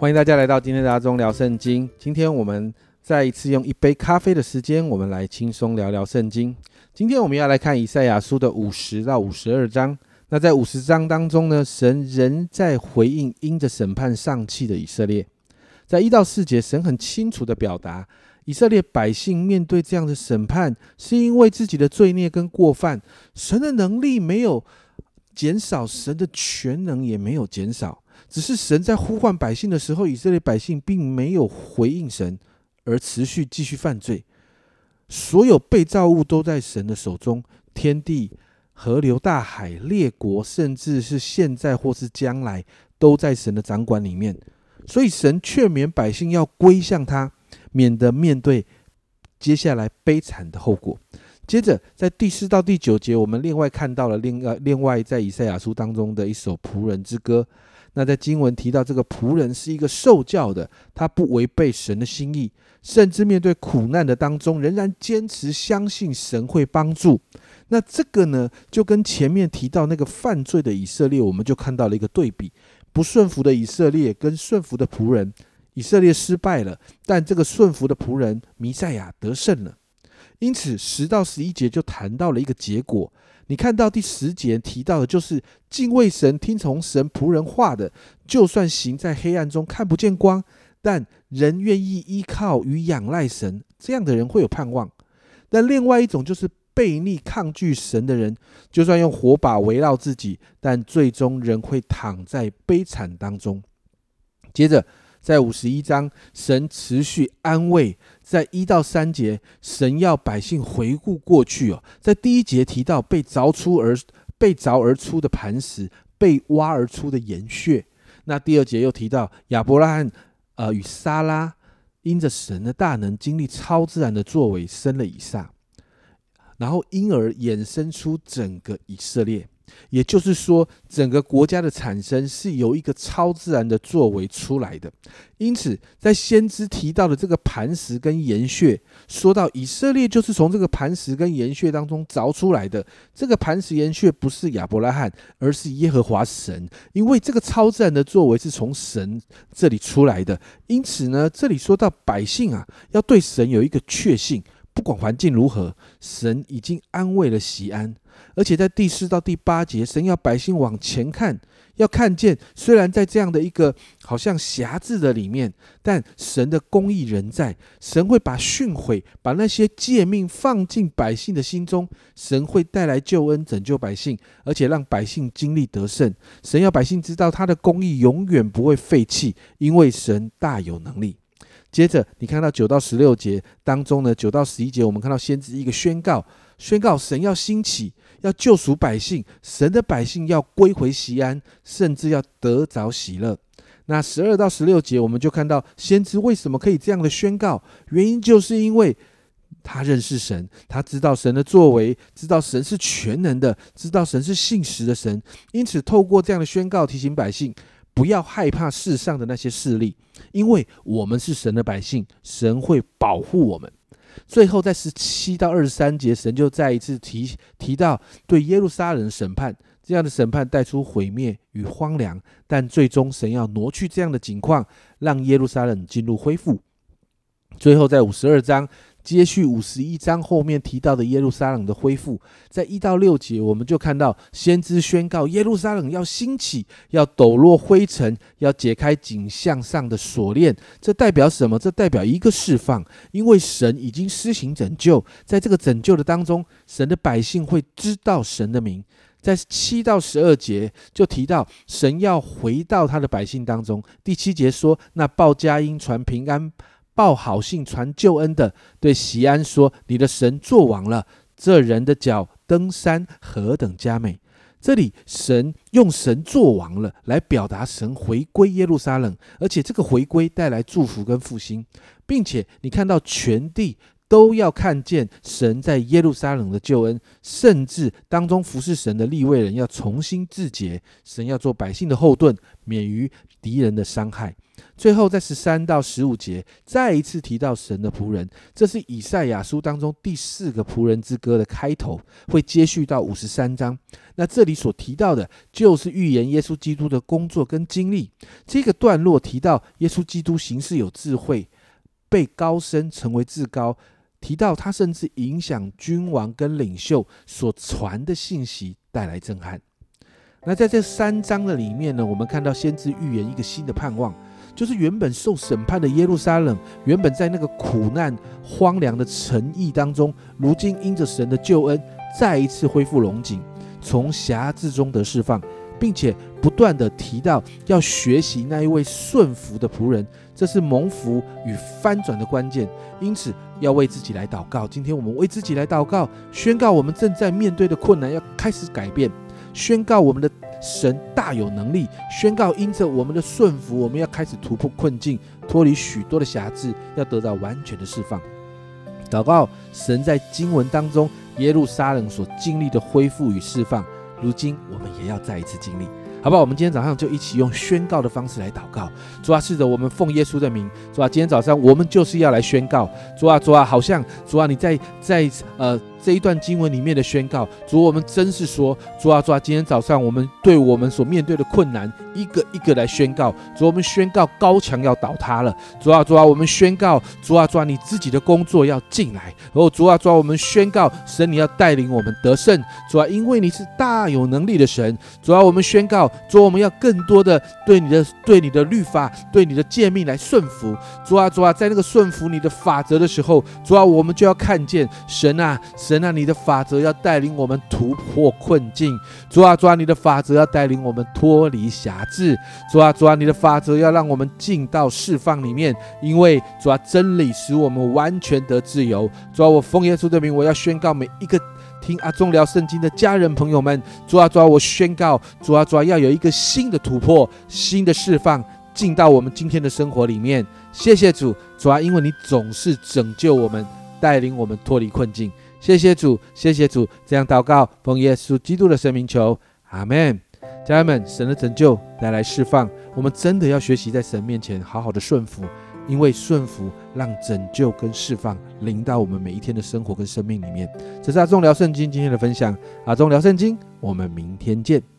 欢迎大家来到今天的阿忠聊圣经。今天我们再一次用一杯咖啡的时间，我们来轻松聊聊圣经。今天我们要来看以赛亚书的五十到五十二章。那在五十章当中呢，神仍在回应因着审判丧气的以色列。在一到四节，神很清楚的表达，以色列百姓面对这样的审判，是因为自己的罪孽跟过犯，神的能力没有减少，神的全能也没有减少。只是神在呼唤百姓的时候，以色列百姓并没有回应神，而持续继续犯罪。所有被造物都在神的手中，天地、河流、大海、列国，甚至是现在或是将来，都在神的掌管里面。所以神劝勉百姓要归向他，免得面对接下来悲惨的后果。接着，在第四到第九节，我们另外看到了另外另外在以赛亚书当中的一首仆人之歌。那在经文提到，这个仆人是一个受教的，他不违背神的心意，甚至面对苦难的当中，仍然坚持相信神会帮助。那这个呢，就跟前面提到那个犯罪的以色列，我们就看到了一个对比：不顺服的以色列跟顺服的仆人，以色列失败了，但这个顺服的仆人弥赛亚得胜了。因此，十到十一节就谈到了一个结果。你看到第十节提到的，就是敬畏神、听从神仆人话的，就算行在黑暗中看不见光，但人愿意依靠与仰赖神，这样的人会有盼望。但另外一种就是背逆抗拒神的人，就算用火把围绕自己，但最终仍会躺在悲惨当中。接着。在五十一章，神持续安慰；在一到三节，神要百姓回顾过去哦。在第一节提到被凿出而被凿而出的磐石，被挖而出的岩穴。那第二节又提到亚伯拉罕呃与撒拉因着神的大能，经历超自然的作为，生了以撒，然后因而衍生出整个以色列。也就是说，整个国家的产生是由一个超自然的作为出来的。因此，在先知提到的这个磐石跟岩穴，说到以色列就是从这个磐石跟岩穴当中凿出来的。这个磐石岩穴不是亚伯拉罕，而是耶和华神，因为这个超自然的作为是从神这里出来的。因此呢，这里说到百姓啊，要对神有一个确信。不管环境如何，神已经安慰了西安，而且在第四到第八节，神要百姓往前看，要看见，虽然在这样的一个好像狭制的里面，但神的公义仍在。神会把训诲，把那些诫命放进百姓的心中，神会带来救恩，拯救百姓，而且让百姓经历得胜。神要百姓知道，他的公义永远不会废弃，因为神大有能力。接着，你看到九到十六节当中呢，九到十一节，我们看到先知一个宣告，宣告神要兴起，要救赎百姓，神的百姓要归回西安，甚至要得着喜乐。那十二到十六节，我们就看到先知为什么可以这样的宣告，原因就是因为他认识神，他知道神的作为，知道神是全能的，知道神是信实的神，因此透过这样的宣告，提醒百姓。不要害怕世上的那些势力，因为我们是神的百姓，神会保护我们。最后，在十七到二十三节，神就再一次提提到对耶路撒冷审判，这样的审判带出毁灭与荒凉，但最终神要挪去这样的景况，让耶路撒冷进入恢复。最后，在五十二章。接续五十一章后面提到的耶路撒冷的恢复，在一到六节，我们就看到先知宣告耶路撒冷要兴起，要抖落灰尘，要解开颈项上的锁链。这代表什么？这代表一个释放，因为神已经施行拯救，在这个拯救的当中，神的百姓会知道神的名。在七到十二节就提到神要回到他的百姓当中。第七节说：“那报佳音传平安。”报好信传救恩的，对席安说：“你的神作王了。这人的脚登山何等佳美！”这里神用神作王了来表达神回归耶路撒冷，而且这个回归带来祝福跟复兴，并且你看到全地都要看见神在耶路撒冷的救恩，甚至当中服侍神的立位人要重新自洁，神要做百姓的后盾，免于敌人的伤害。最后在十三到十五节再一次提到神的仆人，这是以赛亚书当中第四个仆人之歌的开头，会接续到五十三章。那这里所提到的，就是预言耶稣基督的工作跟经历。这个段落提到耶稣基督行事有智慧，被高升成为至高，提到他甚至影响君王跟领袖所传的信息，带来震撼。那在这三章的里面呢，我们看到先知预言一个新的盼望。就是原本受审判的耶路撒冷，原本在那个苦难、荒凉的城邑当中，如今因着神的救恩，再一次恢复龙井，从辖制中得释放，并且不断的提到要学习那一位顺服的仆人，这是蒙福与翻转的关键。因此，要为自己来祷告。今天我们为自己来祷告，宣告我们正在面对的困难要开始改变，宣告我们的。神大有能力宣告，因着我们的顺服，我们要开始突破困境，脱离许多的辖制，要得到完全的释放。祷告，神在经文当中耶路撒冷所经历的恢复与释放，如今我们也要再一次经历。好不好？我们今天早上就一起用宣告的方式来祷告。主啊，是的，我们奉耶稣的名。主啊，今天早上我们就是要来宣告。主啊，主啊，好像主啊，你在在呃。这一段经文里面的宣告，主，我们真是说，主啊，主啊，今天早上我们对我们所面对的困难，一个一个来宣告。主，我们宣告高墙要倒塌了。主啊，主啊，我们宣告，主啊，主啊，你自己的工作要进来。哦，主啊，主啊，我们宣告，神你要带领我们得胜。主啊，因为你是大有能力的神。主啊，我们宣告，主，我们要更多的对你的、对你的律法、对你的诫命来顺服。主啊，主啊，在那个顺服你的法则的时候，主啊，我们就要看见神啊。神啊，你的法则要带领我们突破困境；主啊，主啊，你的法则要带领我们脱离辖制；主啊，主啊，你的法则要让我们进到释放里面。因为主啊，真理使我们完全得自由。主啊，我奉耶稣的名，我要宣告每一个听阿忠聊圣经的家人朋友们：主啊，主啊，我宣告，主啊，主啊，要有一个新的突破、新的释放进到我们今天的生活里面。谢谢主，主啊，因为你总是拯救我们，带领我们脱离困境。谢谢主，谢谢主，这样祷告，奉耶稣基督的圣名求，阿门。家人们，神的拯救带来释放，我们真的要学习在神面前好好的顺服，因为顺服让拯救跟释放临到我们每一天的生活跟生命里面。这是阿忠聊圣经今天的分享，阿忠聊圣经，我们明天见。